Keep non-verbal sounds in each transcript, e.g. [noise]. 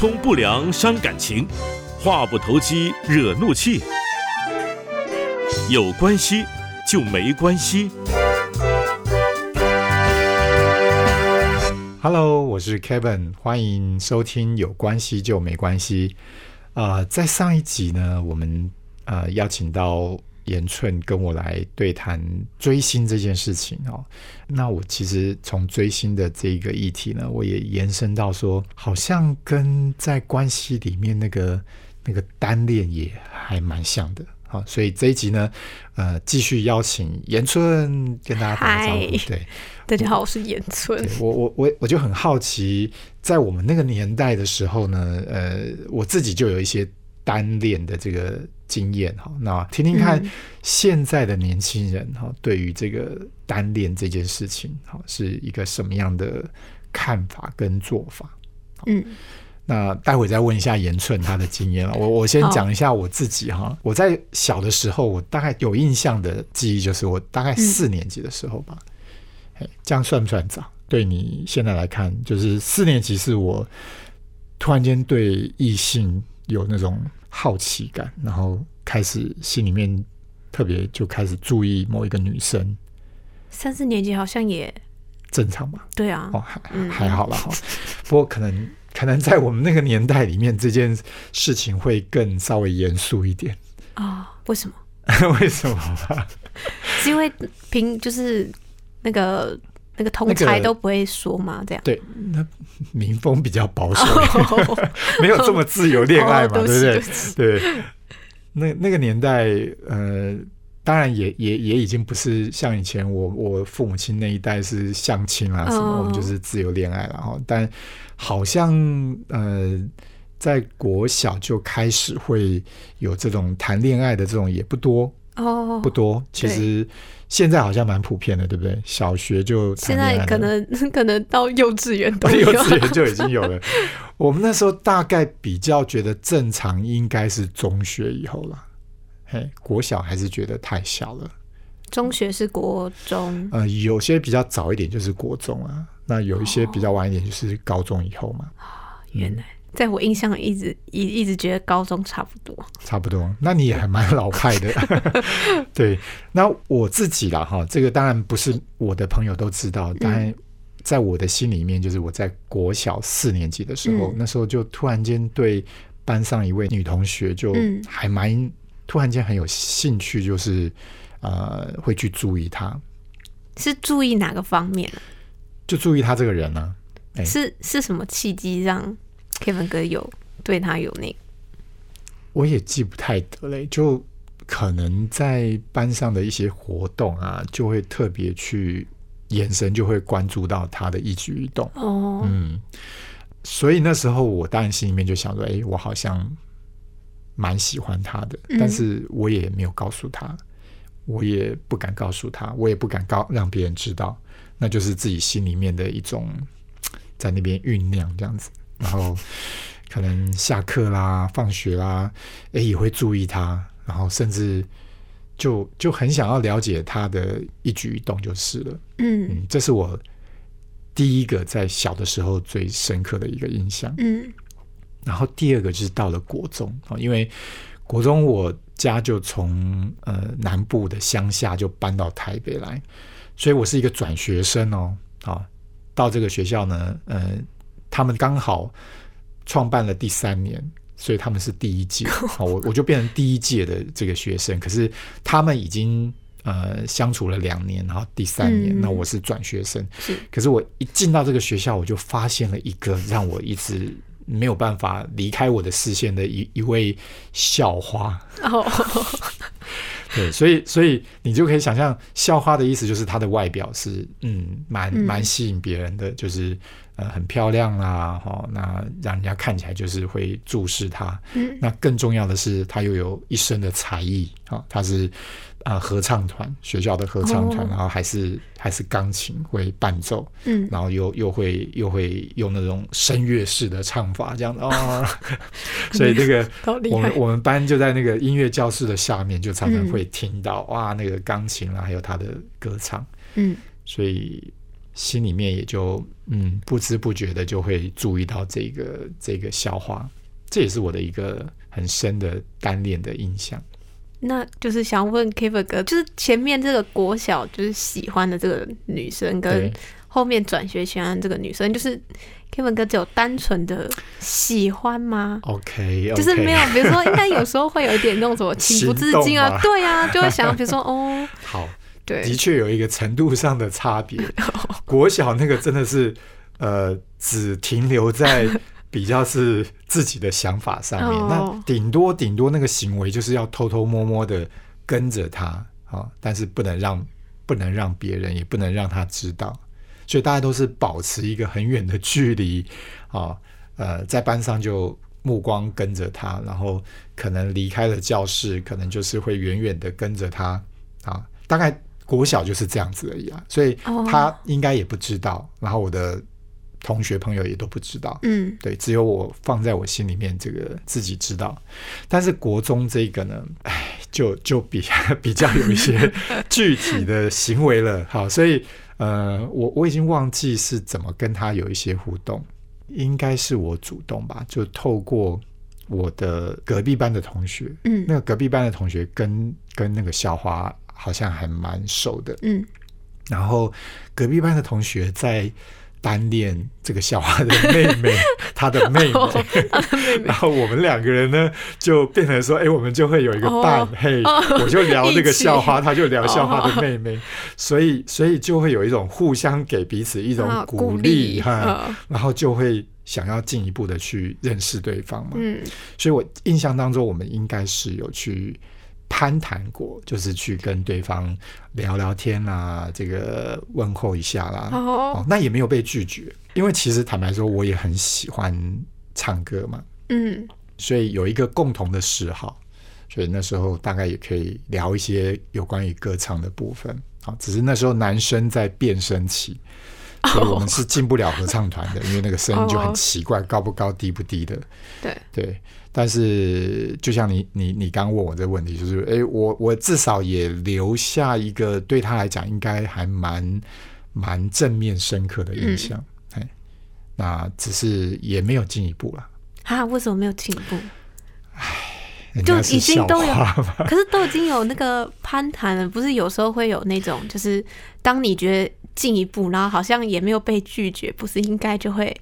通不良伤感情，话不投机惹怒气。有关系就没关系。Hello，我是 Kevin，欢迎收听《有关系就没关系》。呃，在上一集呢，我们呃邀请到严寸跟我来对谈追星这件事情哦。那我其实从追星的这个议题呢，我也延伸到说，好像跟在关系里面那个那个单恋也还蛮像的。好，所以这一集呢，呃，继续邀请严春跟大家打个招呼。嗨对，大家好，我是严春。我我我我就很好奇，在我们那个年代的时候呢，呃，我自己就有一些单恋的这个经验哈。那听听看嗯现在的年轻人哈，对于这个单恋这件事情，哈，是一个什么样的看法跟做法？嗯，那待会再问一下严寸他的经验了。我我先讲一下我自己哈。我在小的时候，我大概有印象的记忆就是我大概四年级的时候吧。嘿这样算不算早？对你现在来看，就是四年级是我突然间对异性有那种好奇感，然后开始心里面特别就开始注意某一个女生，三四年级好像也正常吧？对啊，哦，还嗯还好啦哈。不过可能可能在我们那个年代里面，这件事情会更稍微严肃一点。啊、为什么？[laughs] 为什么？[laughs] 是因为平就是那个那个同那个才都不会说嘛，这样。对，那民风比较保守，[laughs] 没有这么自由恋爱嘛，哦对不对？对那那个年代，呃，当然也也也已经不是像以前我我父母亲那一代是相亲啊什么，哦我们就是自由恋爱了哈。但好像呃，在国小就开始会有这种谈恋爱的这种也不多哦不，多，其实现在好像蛮普遍的，对不对？小学就谈现在可能可能到幼稚园都 [laughs] 幼。稚园就已经有了。[laughs] 我们那时候大概比较觉得正常应该是中学以后了，嘿，国小还是觉得太小了。中学是国中，呃，有些比较早一点就是国中啊，那有一些比较晚一点就是高中以后嘛，原来在我印象里一直一一直觉得高中差不多。差不多。那你也还蛮老派的，[laughs] 对。那我自己啦，哈，这个当然不是我的朋友都知道，当然在我的心里面，就是我在国小四年级的时候，嗯那时候就突然间对班上一位女同学就嗯还蛮突然间很有兴趣，就是呃会去注意她，是注意哪个方面啊？就注意她这个人呢、哎是是什么契机让 Kevin 哥有对他有那个？我也记不太得嘞，就可能在班上的一些活动啊，就会特别去眼神就会关注到他的一举一动。哦，嗯，所以那时候我当然心里面就想说，哎、我好像蛮喜欢他的，嗯但是我也没有告诉他，我也不敢告诉他，我也不敢告让别人知道，那就是自己心里面的一种在那边酝酿这样子，然后可能下课啦、放学啦，哎、也会注意他，然后甚至就就很想要了解他的一举一动就是了。嗯嗯，这是我第一个在小的时候最深刻的一个印象。嗯然后第二个就是到了国中啊，因为国中我家就从呃南部的乡下就搬到台北来，所以我是一个转学生哦。啊，到这个学校呢，呃，他们刚好创办了第三年。所以他们是第一届，[laughs] 好，我我就变成第一届的这个学生。可是他们已经呃相处了两年，然后第三年，嗯那我是转学生。是可是我一进到这个学校，我就发现了一个让我一直没有办法离开我的视线的一一位校花。哦，[laughs] 对，所以所以你就可以想象，校花的意思就是她的外表是嗯蛮嗯蛮吸引别人的，就是呃很漂亮啦，哈、那让人家看起来就是会注视他。嗯。那更重要的是，他又有一身的才艺啊，她是啊、呃合唱团学校的合唱团，哦。然后还是还是钢琴会伴奏，嗯。然后又又会又会用那种声乐式的唱法，这样的哦，[laughs] 所以这个 [laughs] 我们我们班就在那个音乐教室的下面，就常常会听到、哇那个钢琴啊，还有他的歌唱，嗯。所以心里面也就嗯不知不觉的就会注意到这个这个笑话，这也是我的一个很深的单恋的印象。那就是想问 Kevin 哥，就是前面这个国小就是喜欢的这个女生，跟后面转学喜欢这个女生，就是 Kevin 哥只有单纯的喜欢吗？OK，, 就是没有，比如说，应该有时候会有一点那种什么情不自禁啊 [laughs] 对啊，就会想，比如说，哦，[laughs] 好，对的，确有一个程度上的差别。[laughs] 国小那个真的是呃，只停留在比较是自己的想法上面，哦那顶多顶多那个行为就是要偷偷摸摸的跟着他啊，但是不能让不能让别人，也不能让他知道，所以大家都是保持一个很远的距离啊，呃，在班上就。目光跟着他，然后可能离开了教室，可能就是会远远的跟着他啊。大概国小就是这样子而已啊，所以哦。他应该也不知道，然后我的同学朋友也都不知道，嗯，对，只有我放在我心里面这个自己知道。但是国中这个呢，哎，就就比 [laughs] 比较有一些具体的行为了。好，所以呃，我我已经忘记是怎么跟他有一些互动，应该是我主动吧，就透过我的隔壁班的同学，嗯。那个隔壁班的同学跟跟那个校花好像还蛮熟的，嗯，然后隔壁班的同学在单恋这个校花的妹妹，[laughs] 她的妹妹，然后我们两个人呢就变成说，哎，我们就会有一个伴，哦嘿，哦我就聊这个校花，她就聊校花的哦妹妹，所以所以就会有一种互相给彼此一种啊鼓励励哈，嗯。然后就会想要进一步的去认识对方嘛，嗯。所以我印象当中，我们应该是有去攀谈过，就是去跟对方聊聊天啦，这个问候一下啦。哦哦，那也没有被拒绝，因为其实坦白说，我也很喜欢唱歌嘛，嗯所以有一个共同的嗜好，所以那时候大概也可以聊一些有关于歌唱的部分。好，只是那时候男生在变声期，所以我们是进不了合唱团的，因为那个声音就很奇怪，高不高，低不低的。对，对，但是就像你你你刚问我这个问题，就是诶，我我至少也留下一个对他来讲应该还蛮蛮正面深刻的印象，哎、那只是也没有进一步啦。啊，为什么没有进一步？人就已经都有，[laughs] 可是都已经有那个攀谈了，不是有时候会有那种，就是当你觉得进一步，然后好像也没有被拒绝，不是应该就会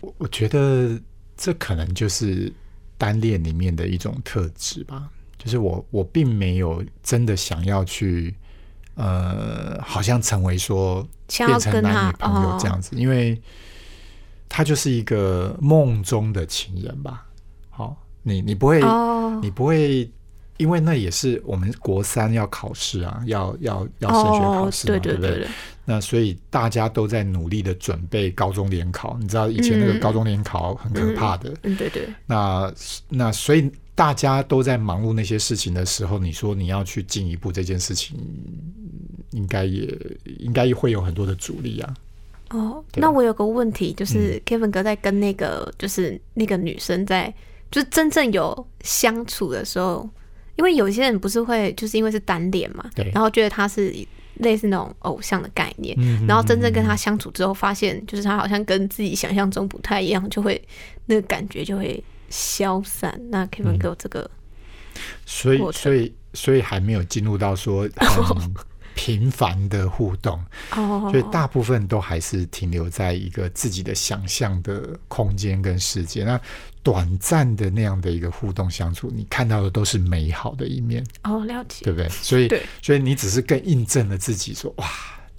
我我觉得这可能就是单恋里面的一种特质吧，就是我我并没有真的想要去。呃，好像成为说想要变成男女朋友哦这样子，因为他就是一个梦中的情人吧。好、你你不会，哦。你不会，因为那也是我们国三要考试啊，要要要升学考试嘛，哦对不对？对，那所以大家都在努力的准备高中联考，你知道以前那个嗯。高中联考很可怕的，嗯对对，那那所以大家都在忙碌那些事情的时候，你说你要去进一步这件事情，应该也应该会有很多的阻力啊。哦，那我有个问题，就是 Kevin 哥在跟那个就是那个女生在就是真正有相处的时候，因为有些人不是会就是因为是单恋嘛，对然后觉得他是类似那种偶像的概念，嗯然后真正跟他相处之后，发现就是他好像跟自己想象中不太一样，就会那个感觉就会消散。那 Kevin 嗯哥有这个，所以所以所以还没有进入到说很频繁的互动，哦，所以大部分都还是停留在一个自己的想象的空间跟世界。那短暂的那样的一个互动相处，你看到的都是美好的一面，哦了解对，不对？所以所以你只是更印证了自己说，哇。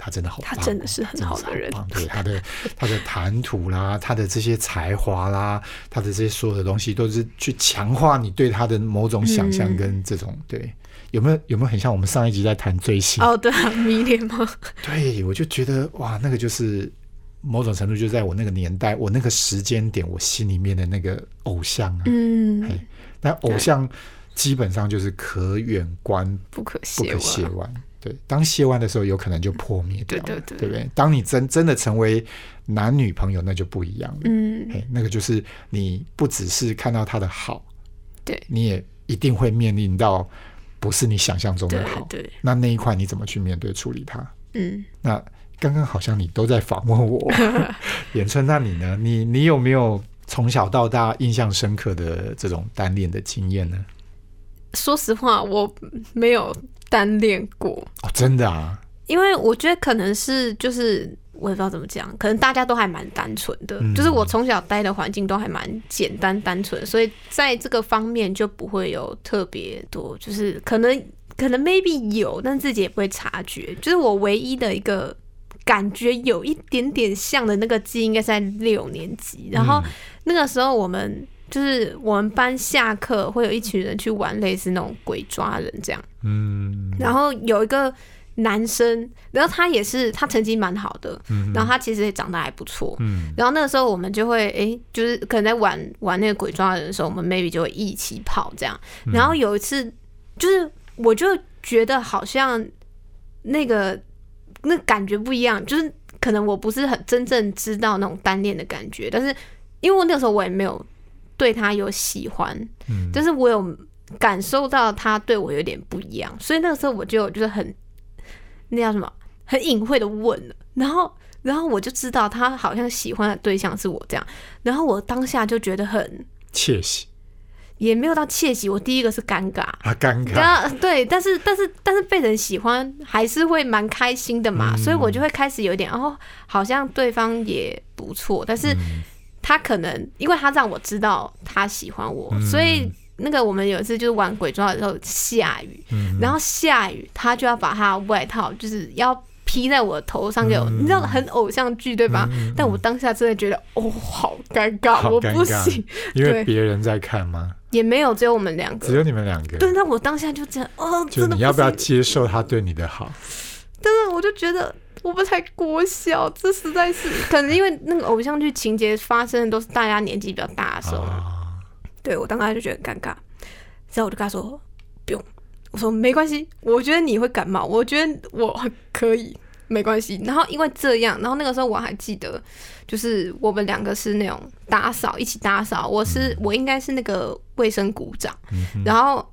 他真的好棒哦，他真的是很好的人对他的他的谈吐啦，[laughs] 他的这些才华啦，他的这些所有的东西，都是去强化你对他的某种想象嗯跟这种、对。有没有有没有很像我们上一集在谈追星？哦对啊，迷恋吗？对，我就觉得哇，那个就是某种程度就在我那个年代，我那个时间点，我心里面的那个偶像啊。嗯，嘿但偶像基本上就是可远观不可不亵可亵玩。对，当亵玩的时候，有可能就破灭掉了，对对对不对？当你真真的成为男女朋友，那就不一样了。嗯，嘿，那个就是你不只是看到他的好，对你也一定会面临到不是你想象中的好。对，那那一块你怎么去面对处理它？嗯那刚刚好像你都在访问我，[laughs] 演春，那你呢？你你有没有从小到大印象深刻的这种单恋的经验呢？说实话，我没有单恋过，哦，真的啊，因为我觉得可能是就是我也不知道怎么讲，可能大家都还蛮单纯的，嗯就是我从小待的环境都还蛮简单单纯，所以在这个方面就不会有特别多，就是可能可能 maybe 有，但自己也不会察觉。就是我唯一的一个感觉有一点点像的那个记忆，应该是在六年级，然后那个时候我们。就是我们班下课会有一群人去玩类似那种鬼抓人这样，嗯，然后有一个男生，然后他也是他成绩蛮好的，嗯。然后他其实也长得还不错，嗯。然后那个时候我们就会哎，就是可能在玩玩那个鬼抓人的时候，我们 maybe 就会一起跑这样。嗯。然后有一次，就是我就觉得好像那个那感觉不一样，就是可能我不是很真正知道那种单恋的感觉，但是因为我那个时候我也没有对他有喜欢，嗯。但是我有感受到他对我有点不一样，所以那个时候我就就是很那叫什么，很隐晦的问了，然后然后我就知道他好像喜欢的对象是我这样，然后我当下就觉得很窃喜也没有到窃喜，我第一个是尴尬。啊，尴尬，对，但是但是但是被人喜欢还是会蛮开心的嘛，嗯。所以我就会开始有点哦，好像对方也不错，但是嗯。他可能因为他让我知道他喜欢我，嗯。所以那个我们有一次就是玩鬼抓的时候下雨，嗯。然后下雨他就要把他外套就是要披在我的头上给我，嗯。你知道很偶像剧对吧？但我当下真的觉得哦，好尴尬，我不行，因为别人在看吗？也没有只有我们两个。只有你们两个，对，那我当下就这样，哦，就真的你要不要接受他对你的好？但是我就觉得我们才国小，这实在是可能因为那个偶像剧情节发生的都是大家年纪比较大的时候，啊，对我当时就觉得很尴尬，然后我就跟他说不用，我说没关系，我觉得你会感冒，我觉得我可以。没关系，然后因为这样，然后那个时候我还记得，就是我们两个是那种打扫一起打扫，我是我应该是那个卫生股长，嗯然后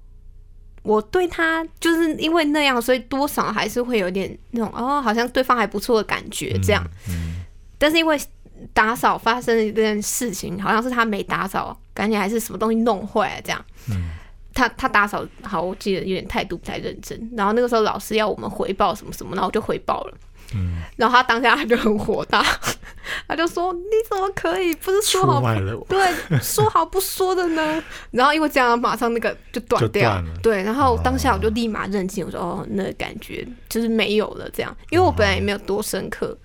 我对他就是因为那样，所以多少还是会有点那种哦，好像对方还不错的感觉这样。嗯，但是因为打扫发生了一件事情，好像是他没打扫，赶紧还是什么东西弄坏了这样。嗯他他打扫好，我记得有点态度不太认真。然后那个时候老师要我们回报什么什么，然后我就回报了。嗯然后他当下他就很火大，他就说：“你怎么可以？不是说好对，说好不说的呢。然后因为这样，马上那个就断就掉。断了对，然后当下我就立马认清，我说哦，那个感觉就是没有了。这样，因为我本来也没有多深刻。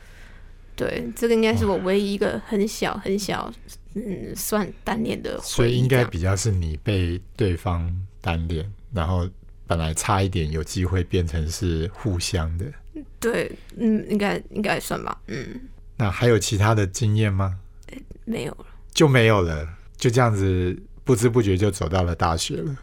对，这个应该是我唯一一个很小很小，嗯，算单恋的所以应该比较是你被对方单恋，然后本来差一点有机会变成是互相的。对，嗯，应该应该算吧。嗯，那还有其他的经验吗？没有了。就没有了，就这样子不知不觉就走到了大学了。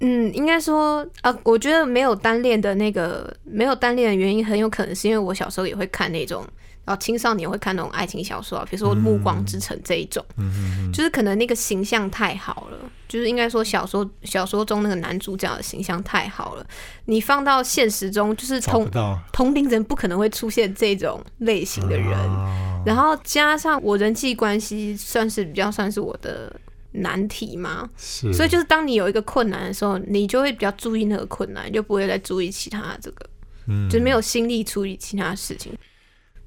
嗯，应该说，啊，我觉得没有单恋的那个没有单恋的原因，很有可能是因为我小时候也会看那种，然后青少年会看那种爱情小说啊，比如说《暮光之城》这一种，嗯就是可能那个形象太好了，就是应该说小说小说中那个男主角的形象太好了，你放到现实中，就是同同龄人不可能会出现这种类型的人，啊。然后加上我人际关系算是比较算是我的难题嘛，是，所以就是当你有一个困难的时候，你就会比较注意那个困难，就不会再注意其他这个，嗯。就没有心力处理其他事情。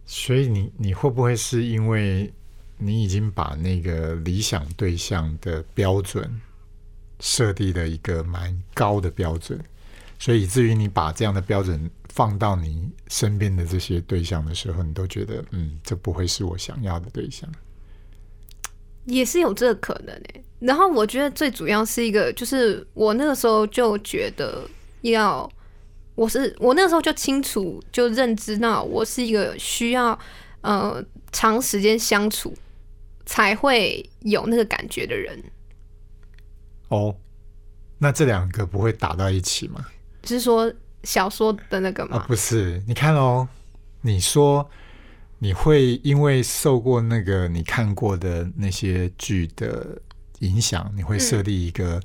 所以你你会不会是因为你已经把那个理想对象的标准设定了一个蛮高的标准，所以以至于你把这样的标准放到你身边的这些对象的时候，你都觉得嗯，这不会是我想要的对象。也是有这个可能诶、然后我觉得最主要是一个，就是我那个时候就觉得要，我是我那个时候就清楚就认知到，我是一个需要呃长时间相处才会有那个感觉的人。哦，那这两个不会打到一起吗？就是说小说的那个啊，不是，你看哦，你说你会因为受过那个你看过的那些剧的影响，你会设立一个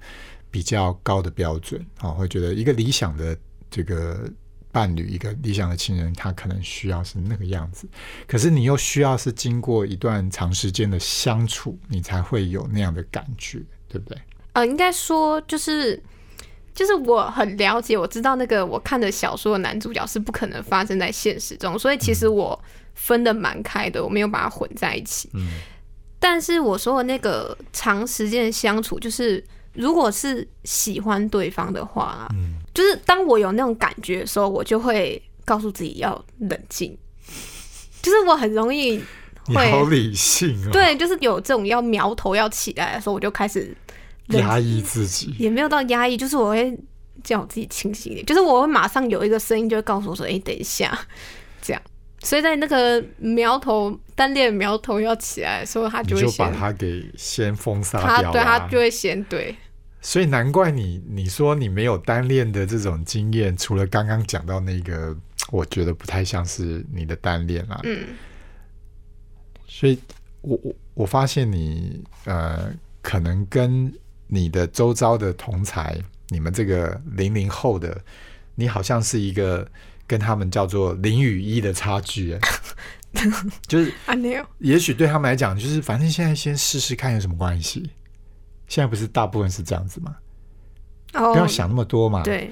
比较高的标准啊、会觉得一个理想的这个伴侣、一个理想的亲人，他可能需要是那个样子，可是你又需要是经过一段长时间的相处，你才会有那样的感觉，对不对？呃，应该说就是就是我很了解，我知道那个我看的小说的男主角是不可能发生在现实中，所以其实我分的蛮开的，我没有把它混在一起。嗯但是我说的那个长时间的相处，就是如果是喜欢对方的话啦，嗯就是当我有那种感觉的时候，我就会告诉自己要冷静，就是我很容易会 [laughs] 你好理性哦，对，就是有这种要苗头要起来的时候，我就开始压抑自己。也没有到压抑，就是我会叫我自己清醒一点，就是我会马上有一个声音就会告诉我说：“哎、等一下。”这样，所以在那个苗头单恋苗头要起来的时候，他就就会先把它给先封杀他掉他对他就会先对，所以难怪你你说你没有单恋的这种经验，除了刚刚讲到那个，我觉得不太像是你的单恋啦。嗯，所以我我我发现你呃，可能跟你的周遭的同才，你们这个零零后的，你好像是一个跟他们叫做零与一的差距，哎 [laughs] 就是也许对他们来讲，就是反正现在先试试看有什么关系。现在不是大部分是这样子吗？哦不要想那么多嘛，对，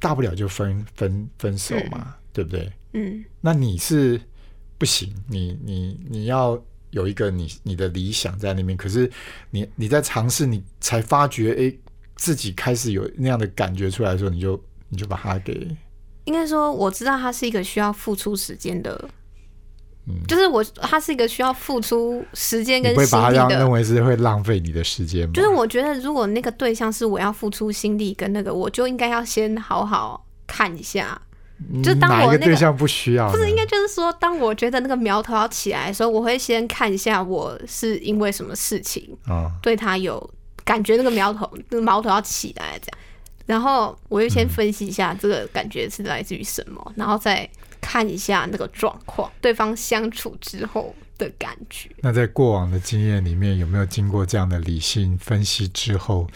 大不了就分分分手嘛，对不对？嗯那你是不行，你你你要有一个你你的理想在那边，可是你你在尝试，你才发觉，哎，自己开始有那样的感觉出来的时候，你就你就把它给应该说我知道它是一个需要付出时间的。嗯就是我，他是一个需要付出时间跟心力的把它让认为是会浪费你的时间吗？就是我觉得，如果那个对象是我要付出心力跟那个，我就应该要先好好看一下。就当哪我那个一个对象不需要呢？不是，应该就是说，当我觉得那个苗头要起来的时候，我会先看一下我是因为什么事情啊、对他有感觉，那个苗头那个苗头要起来这样，然后我就先分析一下这个感觉是来自于什么，然后再看一下那个状况，对方相处之后的感觉。那在过往的经验里面，有没有经过这样的理性分析之后，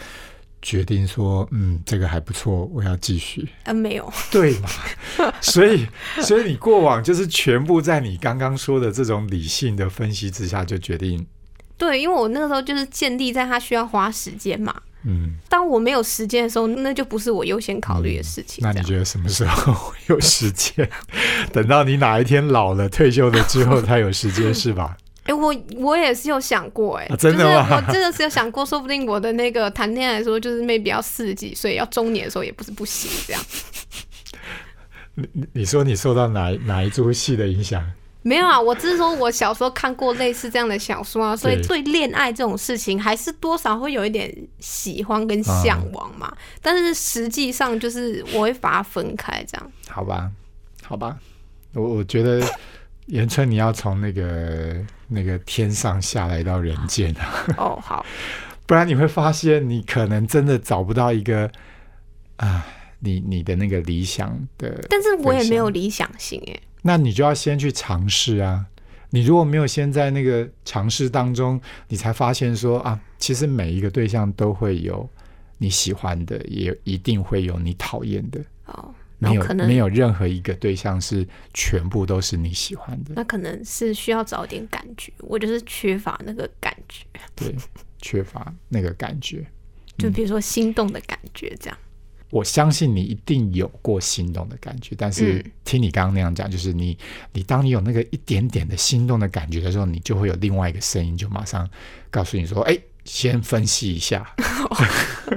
决定说，嗯，这个还不错，我要继续？呃，没有，对嘛？[laughs] 所以，所以你过往就是全部在你刚刚说的这种理性的分析之下，就决定，对，因为我那个时候就是建立在他需要花时间嘛。嗯，当我没有时间的时候，那就不是我优先考虑的事情。那你觉得什么时候有时间？[laughs] 等到你哪一天老了、退休了之后才有时间，是吧？[laughs] 哎、我我也是有想过、哎、啊真的吗就是我真的是有想过，说不定我的那个谈恋爱的时候，就是 maybe 要四十几岁，要中年的时候也不是不行，这样。[laughs] 你你说你受到哪哪一出戏的影响？没有啊，我只是说我小时候看过类似这样的小说啊，所以对。对恋爱这种事情还是多少会有一点喜欢跟向往嘛。但是实际上就是我会把它分开，这样。好吧，好吧，我我觉得延春你要从那个那个天上下来到人间啊，[laughs] 哦，好，[laughs] 不然你会发现你可能真的找不到一个啊，你你的那个理想的，但是我也没有理想型哎、那你就要先去尝试啊。你如果没有先在那个尝试当中，你才发现说啊，其实每一个对象都会有你喜欢的，也一定会有你讨厌的。哦，没有没有任何一个对象是全部都是你喜欢的，那可能是需要找点感觉，我就是缺乏那个感觉，对，缺乏那个感觉。就比如说心动的感觉这样。我相信你一定有过心动的感觉，但是嗯听你刚刚那样讲，就是你你当你有那个一点点的心动的感觉的时候，你就会有另外一个声音，就马上告诉你说：“哎，先分析一下。[laughs]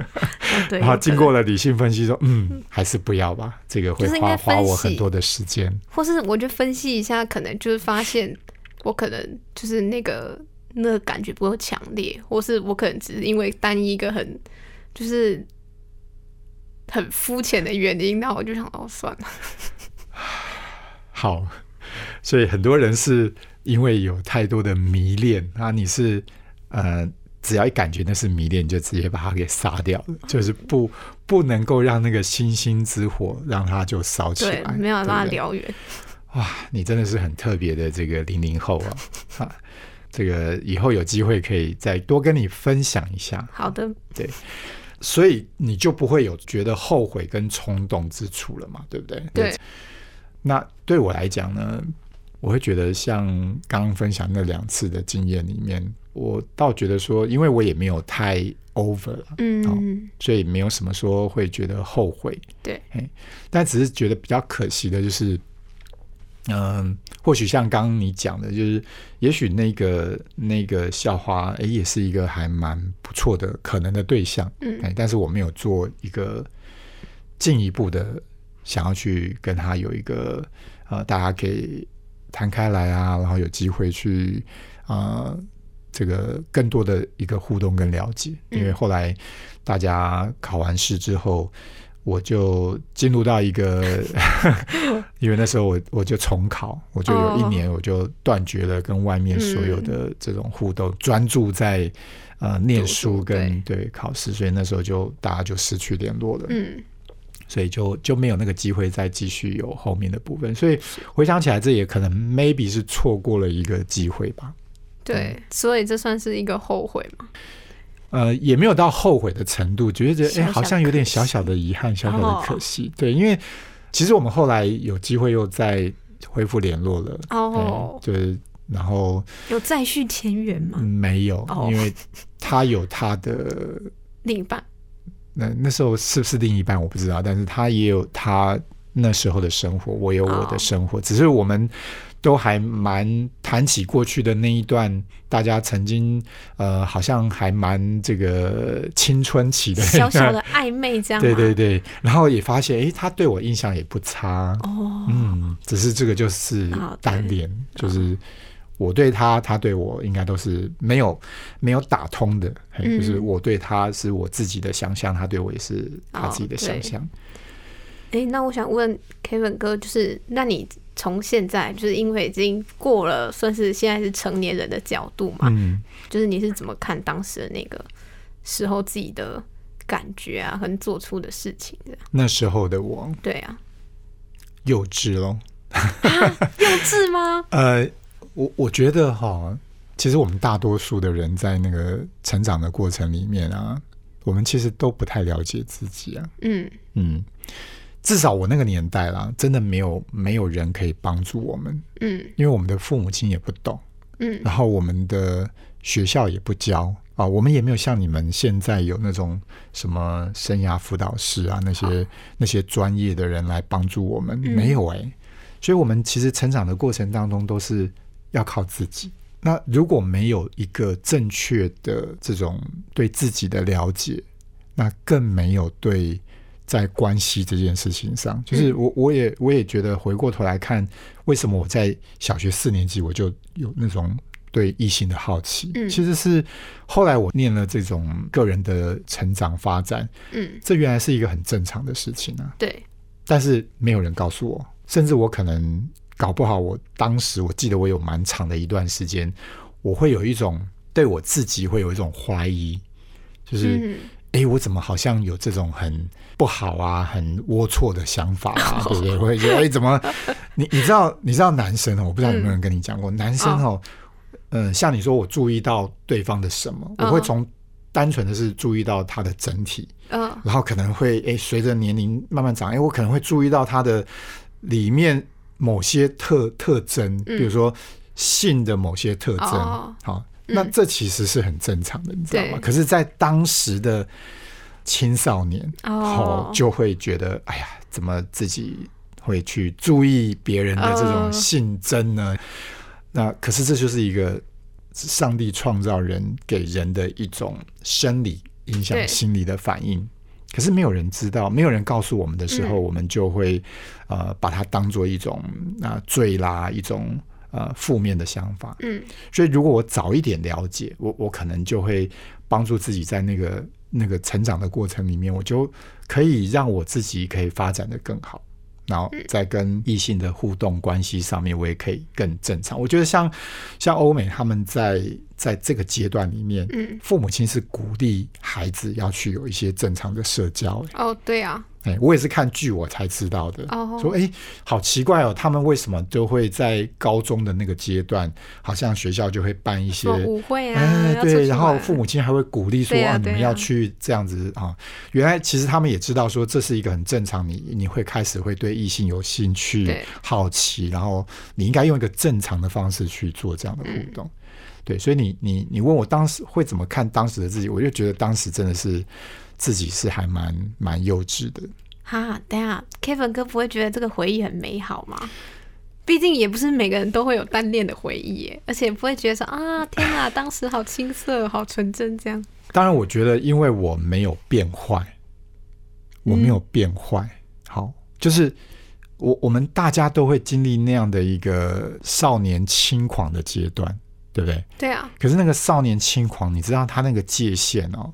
[laughs] 然后经过了理性分析，说：“嗯，还是不要吧，这个会花花我很多的时间。或是我就分析一下，可能就是发现我可能就是那个那个感觉不够强烈，或是我可能只是因为单一一个很就是很肤浅的原因，那我就想哦算了，[sighs] 好，所以很多人是因为有太多的迷恋啊，你是呃，只要一感觉那是迷恋，你就直接把它给杀掉了，就是不不能够让那个星星之火让它就烧起对来，，没有办法对不对燎原。哇，你真的是很特别的这个零零后啊，啊，这个以后有机会可以再多跟你分享一下。好的，所以你就不会有觉得后悔跟冲动之处了嘛，对不对？对。那对我来讲呢，我会觉得像刚刚分享那两次的经验里面，我倒觉得说，因为我也没有太 over 了，嗯，所以没有什么说会觉得后悔，对，哎，但只是觉得比较可惜的就是。嗯，或许像刚刚你讲的，就是也许那个那个校花，哎，也是一个还蛮不错的可能的对象，嗯哎，但是我没有做一个进一步的想要去跟他有一个呃，大家可以谈开来啊，然后有机会去呃，这个更多的一个互动跟了解，因为后来大家考完试之后。我就进入到一个，[laughs] 因为那时候我我就重考，我就有一年我就断绝了跟外面所有的这种互动，专注在呃念书跟对。考试，所以那时候就大家就失去联络了，嗯，所以就就没有那个机会再继续有后面的部分，所以回想起来，这也可能 maybe 是错过了一个机会吧，对，所以这算是一个后悔嘛。呃，也没有到后悔的程度，觉得哎，好像有点小小的遗憾，小小的可哦惜。对，因为其实我们后来有机会又再恢复联络了。哦，就是然后有再续前缘吗？没有，哦因为他有他的另一半那那时候是不是另一半我不知道，但是他也有他那时候的生活，我有我哦的生活，只是我们都还蛮谈起过去的那一段，大家曾经呃，好像还蛮这个青春期的小小的暧昧这样吗？对对对，然后也发现，哎，他对我印象也不差，哦，嗯，只是这个就是单恋，就是我对他，他对我应该都是没有没有打通的，就是我对他是我自己的想象，他对我也是他自己的想象。哎，那我想问 Kevin 哥，就是那你从现在就是因为已经过了，算是现在是成年人的角度嘛，嗯，就是你是怎么看当时的那个时候自己的感觉啊，跟做出的事情的？那时候的我对啊，幼稚咯。幼稚吗？[laughs] 呃，我我觉得哈，其实我们大多数的人在那个成长的过程里面啊，我们其实都不太了解自己啊。嗯嗯，至少我那个年代啦，真的没有没有人可以帮助我们，嗯。因为我们的父母亲也不懂，嗯。然后我们的学校也不教。啊，我们也没有像你们现在有那种什么生涯辅导师啊，那些那些专业的人来帮助我们，嗯。没有哎、所以我们其实成长的过程当中都是要靠自己。那如果没有一个正确的这种对自己的了解，那更没有对在关系这件事情上，就是我我也我也觉得回过头来看，为什么我在小学四年级我就有那种对异性的好奇，嗯。其实是后来我念了这种个人的成长发展，嗯，这原来是一个很正常的事情啊，对，但是没有人告诉我，甚至我可能搞不好，我当时我记得我有蛮长的一段时间，我会有一种对我自己会有一种怀疑，就是。嗯诶，我怎么好像有这种很不好啊、很龌龊的想法啊，[laughs] 对不对？我会觉得，诶，怎么 [laughs] 你你知道你知道男生哦，我不知道有没有人跟你讲过，男生哦，嗯、像你说我注意到对方的什么，我会嗯从单纯的是注意到他的整体，嗯。然后可能会诶，随着年龄慢慢长，诶，我可能会注意到他的里面某些特特征，比如说性的某些特征，哦。好，那这其实是很正常的，你知道吗？可是，在当时的青少年，哦就会觉得，哎呀，怎么自己会去注意别人的这种哦性征呢？那可是这就是一个上帝创造人给人的一种生理影响心理的反应。可是没有人知道，没有人告诉我们的时候，嗯我们就会呃把它当做一种啊、罪啦，一种呃负面的想法。嗯所以如果我早一点了解，我我可能就会帮助自己在那个那个成长的过程里面，我就可以让我自己可以发展的更好。然后在跟异性的互动关系上面，我也可以更正常。我觉得像像欧美他们在在这个阶段里面，嗯，父母亲是鼓励孩子要去有一些正常的社交。哦，对啊，哎，我也是看剧我才知道的。哦说哎，好奇怪哦，他们为什么都会在高中的那个阶段，好像学校就会办一些舞会啊，哎，对，然后父母亲还会鼓励说啊，你们要去这样子啊。原来其实他们也知道说这是一个很正常，你你会开始会对异性有兴趣、好奇，然后你应该用一个正常的方式去做这样的互嗯动。对，所以你你你问我当时会怎么看当时的自己，我就觉得当时真的是自己是还蛮蛮幼稚的。哈，等下，Kevin 哥不会觉得这个回忆很美好吗？毕竟也不是每个人都会有单恋的回忆耶，而且不会觉得说啊，天哪，[laughs] 当时好青涩，好纯真这样。当然，我觉得因为我没有变坏，我没有变坏，好，就是我我们大家都会经历那样的一个少年轻狂的阶段，对不对？对啊，可是那个少年轻狂，你知道他那个界限哦，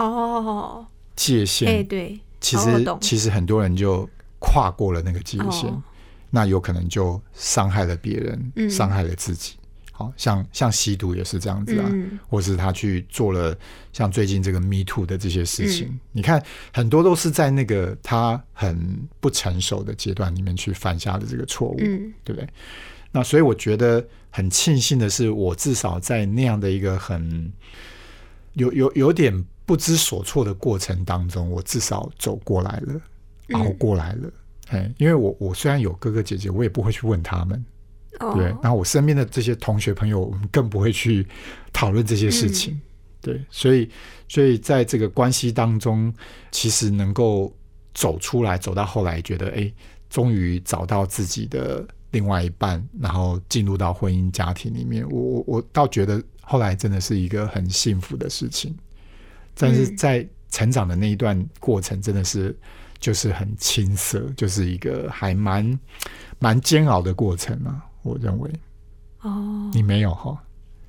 哦，哎、界限对，其实哦其实很多人就跨过了那个界限，哦。那有可能就伤害了别人，嗯。伤害了自己。好像像吸毒也是这样子啊，嗯。或是他去做了像最近这个 Me Too 的这些事情，嗯。你看很多都是在那个他很不成熟的阶段里面去犯下的这个错误，嗯。对不对？那所以我觉得很庆幸的是，我至少在那样的一个很有有有点不知所措的过程当中，我至少走过来了，嗯熬过来了。哎，因为我我虽然有哥哥姐姐，我也不会去问他们，哦，对。然后我身边的这些同学朋友，我们更不会去讨论这些事情，嗯对。所以，所以在这个关系当中，其实能够走出来，走到后来，觉得哎，终于找到自己的另外一半，然后进入到婚姻家庭里面，我我我倒觉得后来真的是一个很幸福的事情。但是嗯。在成长的那一段过程，真的是就是很青涩，就是一个还蛮蛮煎熬的过程啊。我认为。哦，你没有哈，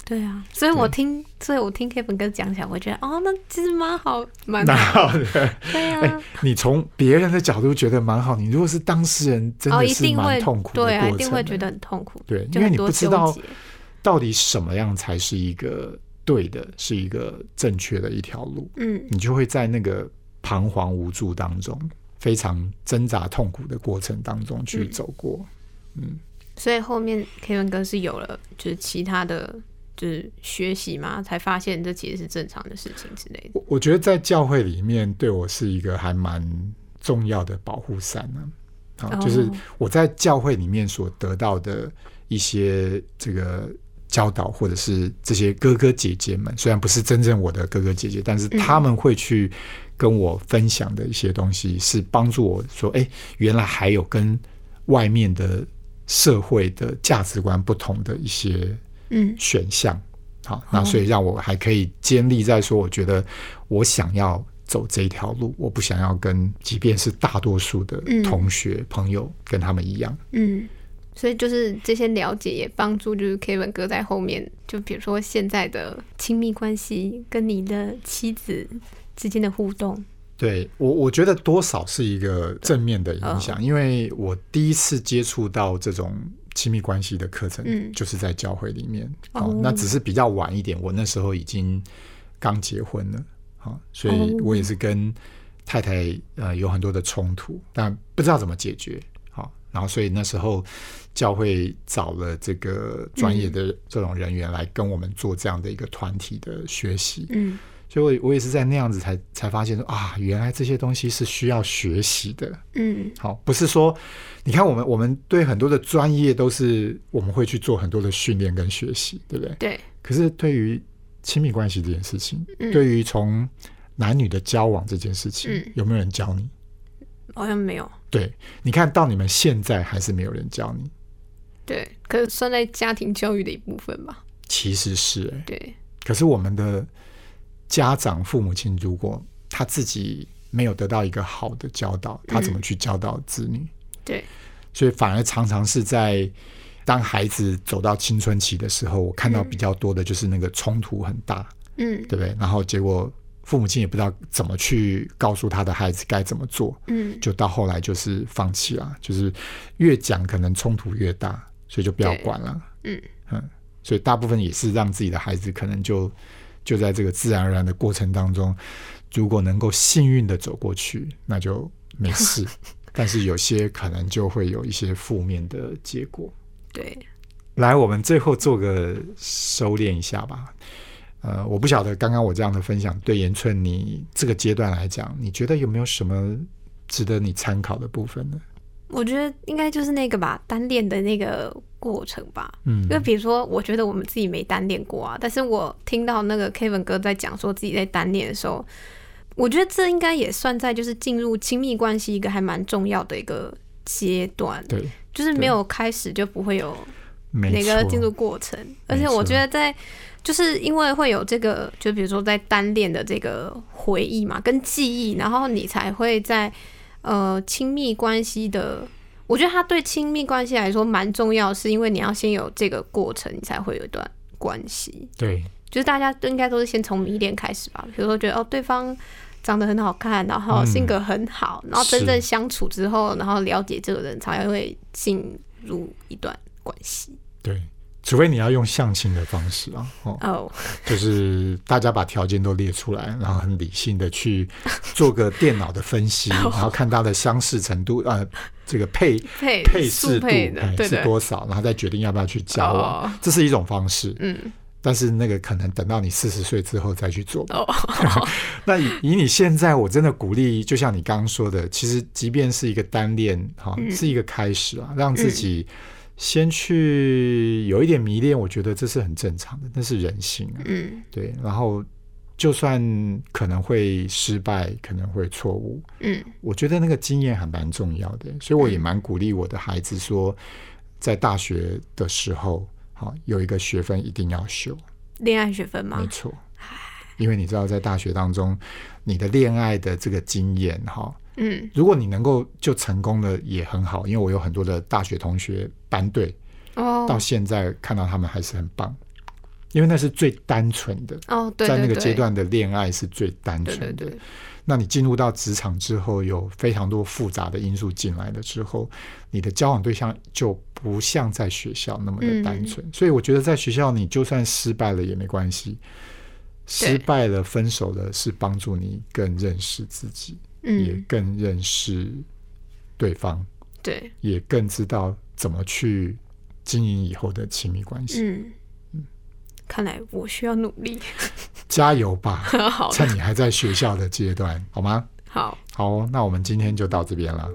对啊，所以我听，所以我听 Kevin 哥讲起来，我觉得哦，那其实蛮好，蛮那好，好的。对啊，哎，你从别人的角度觉得蛮好，你如果是当事人，真哦，的是蛮痛苦对啊，一定会觉得很痛苦，对，因为你不知道到底什么样才是一个对的，是一个正确的一条路，嗯你就会在那个彷徨无助当中，非常挣扎痛苦的过程当中去嗯走过。嗯所以后面 Kevin 哥是有了就是其他的就是学习嘛，才发现这其实是正常的事情之类的。我我觉得在教会里面，对我是一个还蛮重要的保护伞呢、啊。哦就是我在教会里面所得到的一些这个教导，或者是这些哥哥姐姐们，虽然不是真正我的哥哥姐姐，但是他们会去跟我分享的一些东西，是帮助我说，哎，原来还有跟外面的社会的价值观不同的一些嗯。选项。好，那所以让我还可以坚立在说，我觉得我想要走这一条路，我不想要跟即便是大多数的嗯。同学、朋友跟他们一样。嗯，所以就是这些了解也帮助，就是 Kevin 哥在后面，就比如说现在的亲密关系跟你的妻子之间的互动，对我，我觉得多少是一个正面的影响，因为我第一次接触到这种亲密关系的课程，嗯就是在教会里面。哦那只是比较晚一点，我那时候已经刚结婚了，好，所以哦我也是跟太太呃有很多的冲突，但不知道怎么解决。好，然后所以那时候教会找了这个专业的这种人员来跟我们做这样的一个团体的学习。嗯所以我我也是在那样子才才发现说啊，原来这些东西是需要学习的。嗯好，不是说你看我们我们对很多的专业都是我们会去做很多的训练跟学习，对不对？对，可是对于亲密关系这件事情，嗯对于从男女的交往这件事情，嗯有没有人教你？好像没有，对，你看到你们现在还是没有人教你，对，可是算在家庭教育的一部分吧，其实是哎、对，可是我们的家长父母亲如果他自己没有得到一个好的教导，他怎么去教导子女？对，所以反而常常是在当孩子走到青春期的时候，我看到比较多的就是那个冲突很大，嗯。对不对？然后结果父母亲也不知道怎么去告诉他的孩子该怎么做，嗯就到后来就是放弃了，就是越讲可能冲突越大，所以就不要管了。嗯嗯，所以大部分也是让自己的孩子可能就就在这个自然而然的过程当中，如果能够幸运的走过去，那就没事。[laughs] 但是有些可能就会有一些负面的结果。对，来，我们最后做个收敛一下吧。呃，我不晓得刚刚我这样的分享对延春你这个阶段来讲，你觉得有没有什么值得你参考的部分呢？我觉得应该就是那个吧，单恋的那个过程吧。嗯。因为比如说，我觉得我们自己没单恋过啊，但是我听到那个 Kevin 哥在讲说自己在单恋的时候，我觉得这应该也算在就是进入亲密关系一个还蛮重要的一个阶段，对，就是没有开始就不会有没哪个进入过程，而且我觉得在就是因为会有这个，就比如说在单恋的这个回忆嘛，跟记忆，然后你才会在呃亲密关系的，我觉得他对亲密关系来说蛮重要，是因为你要先有这个过程，你才会有一段关系。对就是大家都应该都是先从迷恋开始吧，比如说觉得哦对方长得很好看，然后嗯性格很好，然后真正相处之后，然后了解这个人，才会进入一段关系。对，除非你要用相亲的方式啊，哦，哦，就是大家把条件都列出来，然后很理性的去做个电脑的分析，[laughs] 然后看它的相似程度，呃，这个配配配适度是多少，然后再决定要不要去交往，哦。这是一种方式。嗯，但是那个可能等到你四十岁之后再去做。吧。哦，[laughs] 那以以你现在，我真的鼓励，就像你刚刚说的，其实即便是一个单恋，哈、嗯。是一个开始啊，让自己先去有一点迷恋，我觉得这是很正常的，那是人性啊。嗯对，然后就算可能会失败，可能会错误，嗯我觉得那个经验还蛮重要的，所以我也蛮鼓励我的孩子说，在大学的时候，好有一个学分一定要修。恋爱学分吗没？错，因为你知道，在大学当中，你的恋爱的这个经验，哈，嗯。如果你能够就成功了，也很好。因为我有很多的大学同学班队，哦。到哦现在看到他们还是很棒，因为那是最单纯的，哦，对，在那个对对阶段的恋爱是最单纯的。对对，那你进入到职场之后，有非常多复杂的因素进来了之后，你的交往对象就不像在学校那么的单纯。嗯。所以我觉得在学校，你就算失败了也没关系，失败了、分手了是帮助你更认识自己，也嗯更认识对方，对，也更知道怎么去经营以后的亲密关系。嗯。看来我需要努力。[laughs] 加油吧，[laughs] 好，趁你还在学校的阶段，好吗？好，好，那我们今天就到这边了。